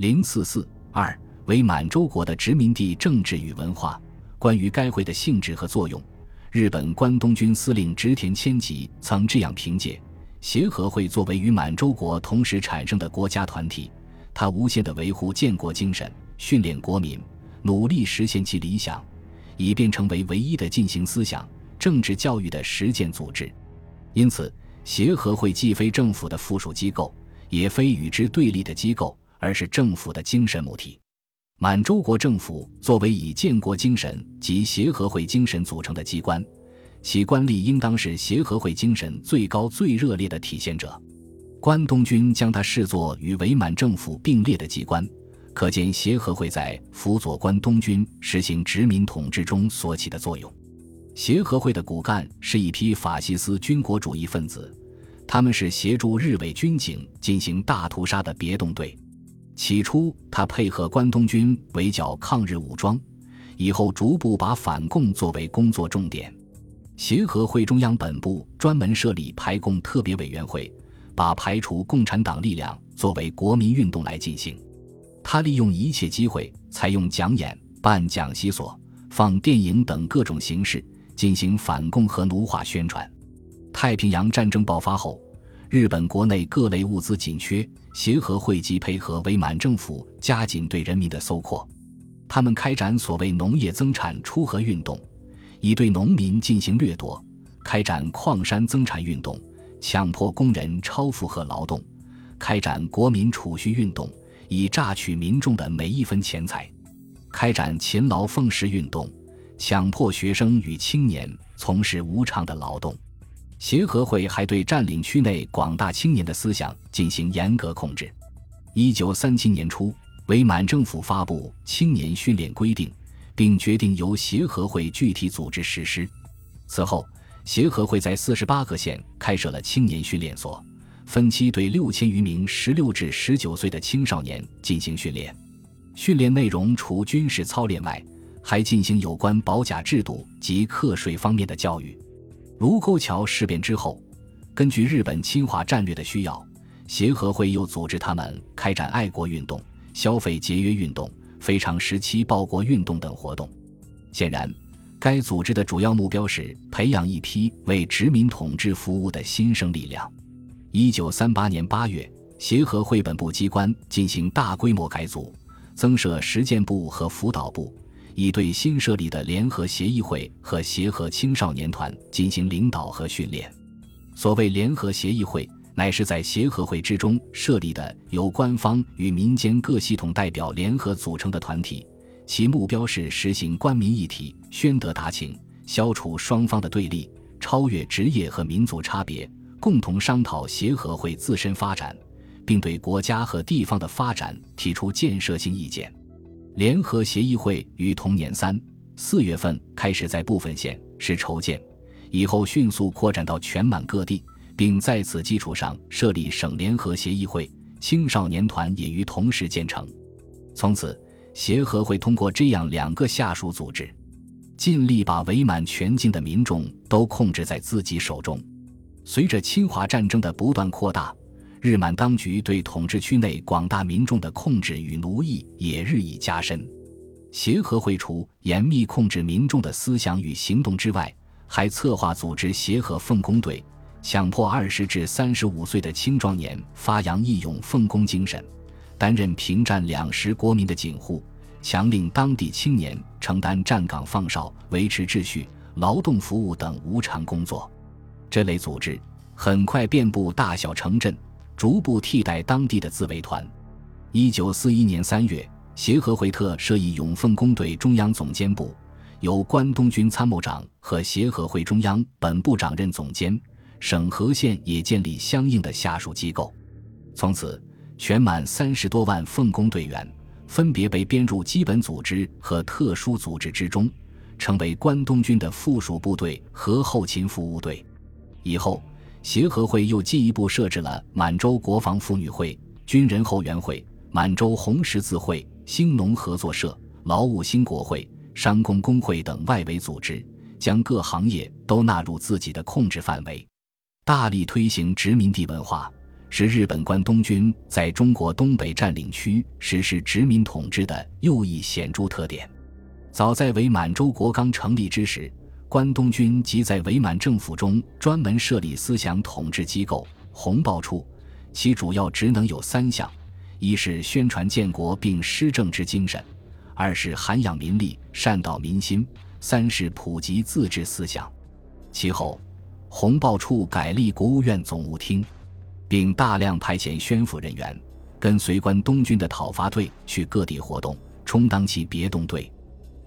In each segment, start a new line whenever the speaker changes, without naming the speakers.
零四四二为满洲国的殖民地政治与文化。关于该会的性质和作用，日本关东军司令植田谦吉曾这样评价：协和会作为与满洲国同时产生的国家团体，它无限地维护建国精神，训练国民，努力实现其理想，以便成为唯一的进行思想政治教育的实践组织。因此，协和会既非政府的附属机构，也非与之对立的机构，而是政府的精神母体。满洲国政府作为以建国精神及协和会精神组成的机关，其官吏应当是协和会精神最高最热烈的体现者。关东军将它视作与伪满政府并列的机关，可见协和会在辅佐关东军实行殖民统治中所起的作用。协和会的骨干是一批法西斯军国主义分子，他们是协助日伪军警进行大屠杀的别动队。起初，他配合关东军围剿抗日武装，以后逐步把反共作为工作重点。协和会中央本部专门设立排共特别委员会，把排除共产党力量作为国民运动来进行。他利用一切机会，采用讲演、办讲习所、放电影等各种形式。进行反共和奴化宣传。太平洋战争爆发后，日本国内各类物资紧缺，协和会即配合伪满政府加紧对人民的搜括。他们开展所谓农业增产出荷运动，以对农民进行掠夺；开展矿山增产运动，强迫工人超负荷劳动；开展国民储蓄运动，以榨取民众的每一分钱财；开展勤劳奉仕运动。强迫学生与青年从事无偿的劳动，协和会还对占领区内广大青年的思想进行严格控制。一九三七年初，伪满政府发布青年训练规定，并决定由协和会具体组织实施。此后，协和会在四十八个县开设了青年训练所，分期对六千余名十六至十九岁的青少年进行训练。训练内容除军事操练外，还进行有关保甲制度及课税方面的教育。卢沟桥事变之后，根据日本侵华战略的需要，协和会又组织他们开展爱国运动、消费节约运动、非常时期报国运动等活动。显然，该组织的主要目标是培养一批为殖民统治服务的新生力量。一九三八年八月，协和会本部机关进行大规模改组，增设实践部和辅导部。以对新设立的联合协议会和协和青少年团进行领导和训练。所谓联合协议会，乃是在协和会之中设立的由官方与民间各系统代表联合组成的团体，其目标是实行官民一体、宣德达情、消除双方的对立、超越职业和民族差别，共同商讨协和会自身发展，并对国家和地方的发展提出建设性意见。联合协议会于同年三四月份开始在部分县市筹建，以后迅速扩展到全满各地，并在此基础上设立省联合协议会，青少年团也于同时建成。从此，协和会通过这样两个下属组织，尽力把伪满全境的民众都控制在自己手中。随着侵华战争的不断扩大。日满当局对统治区内广大民众的控制与奴役也日益加深。协和会除严密控制民众的思想与行动之外，还策划组织协和奉公队，强迫二十至三十五岁的青壮年发扬义勇奉公精神，担任平战两时国民的警护，强令当地青年承担站岗放哨、维持秩序、劳动服务等无偿工作。这类组织很快遍布大小城镇。逐步替代当地的自卫团。一九四一年三月，协和会特设以永奉公队中央总监部，由关东军参谋长和协和会中央本部长任总监，省和县也建立相应的下属机构。从此，全满三十多万奉公队员分别被编入基本组织和特殊组织之中，成为关东军的附属部队和后勤服务队。以后。协和会又进一步设置了满洲国防妇女会、军人后援会、满洲红十字会、兴农合作社、劳务兴国会、商工工会等外围组织，将各行业都纳入自己的控制范围，大力推行殖民地文化，是日本关东军在中国东北占领区实施殖民统治的又一显著特点。早在伪满洲国刚成立之时，关东军即在伪满政府中专门设立思想统治机构——红报处，其主要职能有三项：一是宣传建国并施政之精神；二是涵养民力、善导民心；三是普及自治思想。其后，红报处改立国务院总务厅。并大量派遣宣抚人员，跟随关东军的讨伐队去各地活动，充当其别动队。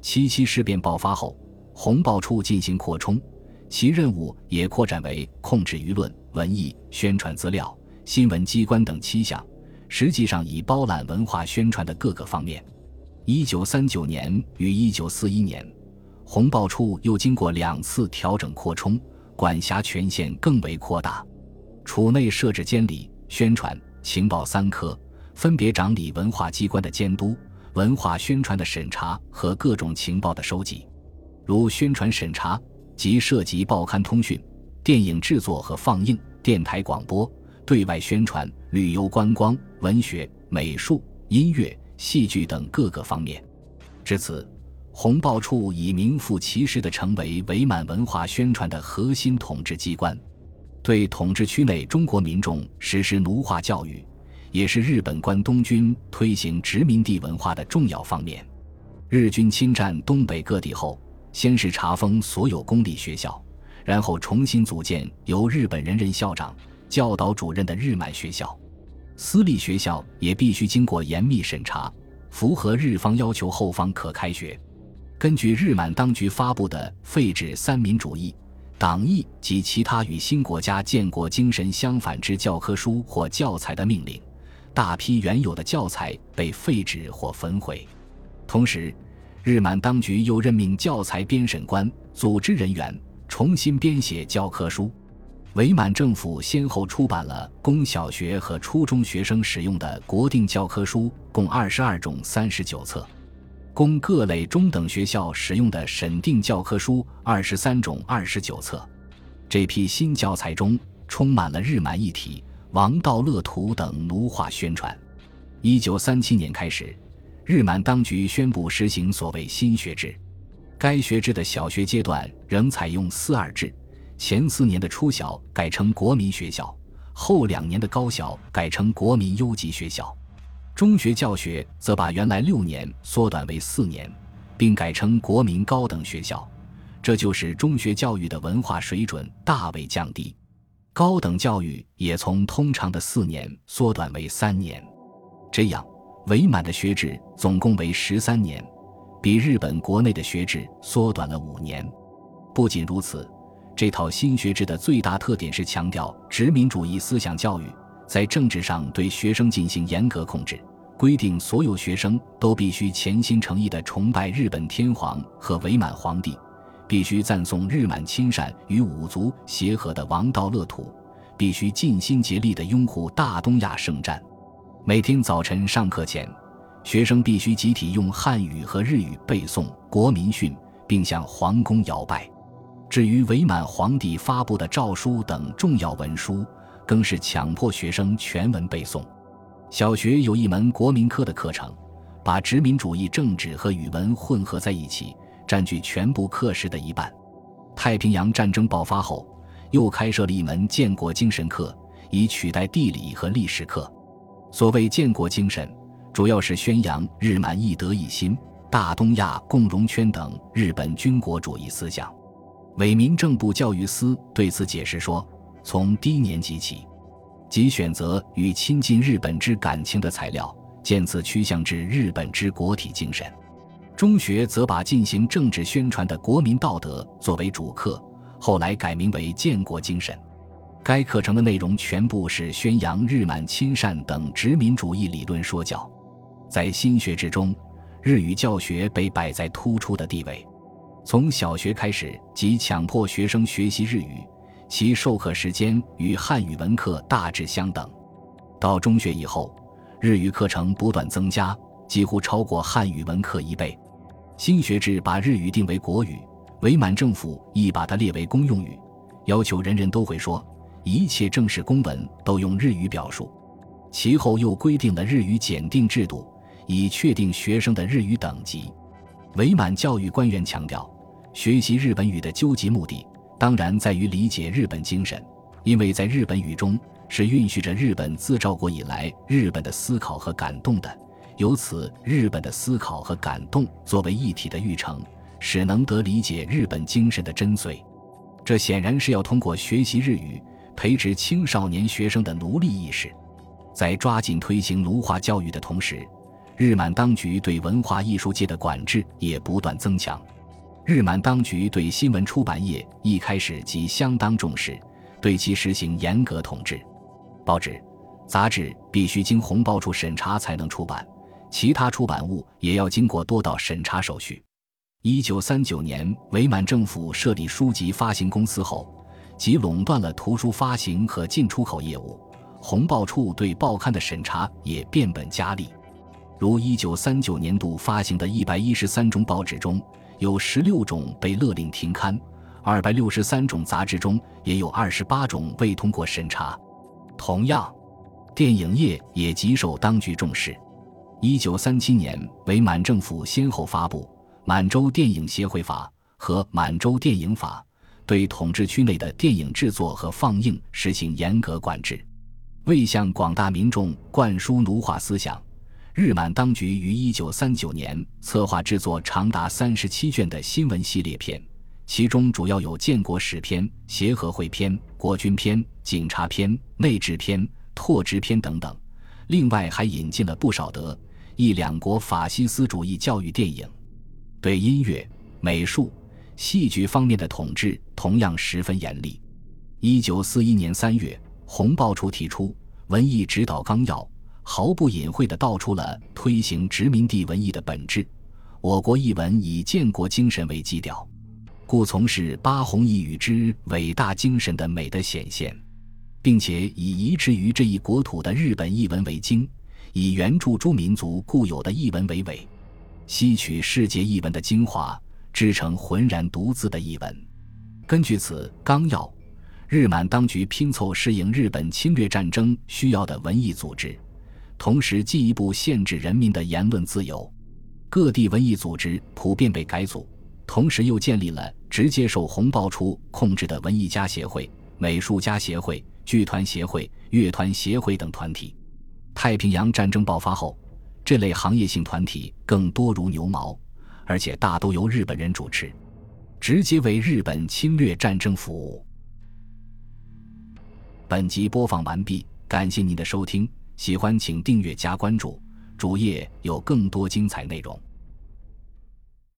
七七事变爆发后，红报处进行扩充，其任务也扩展为控制舆论、文艺、宣传资料、新闻机关等七项，实际上已包揽文化宣传的各个方面。一九三九年与一九四一年，红报处又经过两次调整扩充，管辖权限更为扩大。处内设置监理、宣传、情报三科，分别掌理文化机关的监督、文化宣传的审查和各种情报的收集。如宣传审查，即涉及报刊通讯、电影制作和放映、电台广播、对外宣传、旅游观光、文学、美术、音乐、戏剧等各个方面。至此，红报处已名副其实地成为伪满文化宣传的核心统治机关。对统治区内中国民众实施奴化教育，也是日本关东军推行殖民地文化的重要方面。日军侵占东北各地后，先是查封所有公立学校，然后重新组建由日本人任校长、教导主任的日满学校。私立学校也必须经过严密审查，符合日方要求后方可开学。根据日满当局发布的废止三民主义。党义及其他与新国家建国精神相反之教科书或教材的命令，大批原有的教材被废止或焚毁。同时，日满当局又任命教材编审官、组织人员重新编写教科书。伪满政府先后出版了供小学和初中学生使用的国定教科书共二十二种三十九册。供各类中等学校使用的审定教科书二十三种二十九册，这批新教材中充满了日满一体、王道乐图等奴化宣传。一九三七年开始，日满当局宣布实行所谓新学制，该学制的小学阶段仍采用四二制，前四年的初小改成国民学校，后两年的高小改成国民优级学校。中学教学则把原来六年缩短为四年，并改成国民高等学校，这就使中学教育的文化水准大为降低。高等教育也从通常的四年缩短为三年，这样伪满的学制总共为十三年，比日本国内的学制缩短了五年。不仅如此，这套新学制的最大特点是强调殖民主义思想教育。在政治上对学生进行严格控制，规定所有学生都必须潜心诚意地崇拜日本天皇和伪满皇帝，必须赞颂日满亲善与五族协和的王道乐土，必须尽心竭力地拥护大东亚圣战。每天早晨上课前，学生必须集体用汉语和日语背诵国民训，并向皇宫摇拜。至于伪满皇帝发布的诏书等重要文书，更是强迫学生全文背诵。小学有一门国民科的课程，把殖民主义政治和语文混合在一起，占据全部课时的一半。太平洋战争爆发后，又开设了一门建国精神课，以取代地理和历史课。所谓建国精神，主要是宣扬日满一德一心、大东亚共荣圈等日本军国主义思想。伪民政部教育司对此解释说。从低年级起，即选择与亲近日本之感情的材料，渐次趋向至日本之国体精神。中学则把进行政治宣传的国民道德作为主课，后来改名为建国精神。该课程的内容全部是宣扬日满亲善等殖民主义理论说教。在新学制中，日语教学被摆在突出的地位。从小学开始，即强迫学生学习日语。其授课时间与汉语文课大致相等。到中学以后，日语课程不断增加，几乎超过汉语文课一倍。新学制把日语定为国语，伪满政府亦把它列为公用语，要求人人都会说。一切正式公文都用日语表述。其后又规定了日语检定制度，以确定学生的日语等级。伪满教育官员强调，学习日本语的究极目的，当然在于理解日本精神，因为在日本语中是蕴蓄着日本自赵国以来日本的思考和感动的。由此，日本的思考和感动作为一体的育成，使能得理解日本精神的真髓。这显然是要通过学习日语，培植青少年学生的奴隶意识。在抓紧推行奴化教育的同时，日满当局对文化艺术界的管制也不断增强。日满当局对新闻出版业一开始即相当重视，对其实行严格统治。报纸、杂志必须经红报处审查才能出版，其他出版物也要经过多道审查手续。一九三九年，伪满政府设立书籍发行公司后，即垄断了图书发行和进出口业务。红报处对报刊的审查也变本加厉，如一九三九年度发行的一百一十三种报纸中，有十六种被勒令停刊；二百六十三种杂志中，也有二十八种未通过审查。同样，电影业也极受当局重视。一九三七年，伪满政府先后发布《满洲电影协会法》和《满洲电影法》，对统治区内的电影制作和放映实行严格管制。为向广大民众灌输奴化思想，日满当局于一九三九年策划制作长达三十七卷的新闻系列片，其中主要有建国史篇、协和会篇、国军篇、警察篇、内治篇、拓殖篇等等。另外还引进了不少德、意两国法西斯主义教育电影。对音乐、美术、戏剧方面的统治同样十分严厉。一九四一年三月。红报处提出文艺指导纲要，毫不隐晦地道出了推行殖民地文艺的本质。我国译文以建国精神为基调，故从事八弘一语之伟大精神的美的显现，并且以移植于这一国土的日本译文为精，以原著诸民族固有的译文为纬，吸取世界译文的精华，织成浑然独自的译文。根据此纲要。日满当局拼凑适应日本侵略战争需要的文艺组织，同时进一步限制人民的言论自由。各地文艺组织普遍被改组，同时又建立了直接受红报处控制的文艺家协会、美术家协会、剧团协会、乐团协会等团体。太平洋战争爆发后，这类行业性团体更多如牛毛，而且大都由日本人主持，直接为日本侵略战争服务。本集播放完毕，感谢您的收听，喜欢请订阅加关注，主页有更多精彩内容。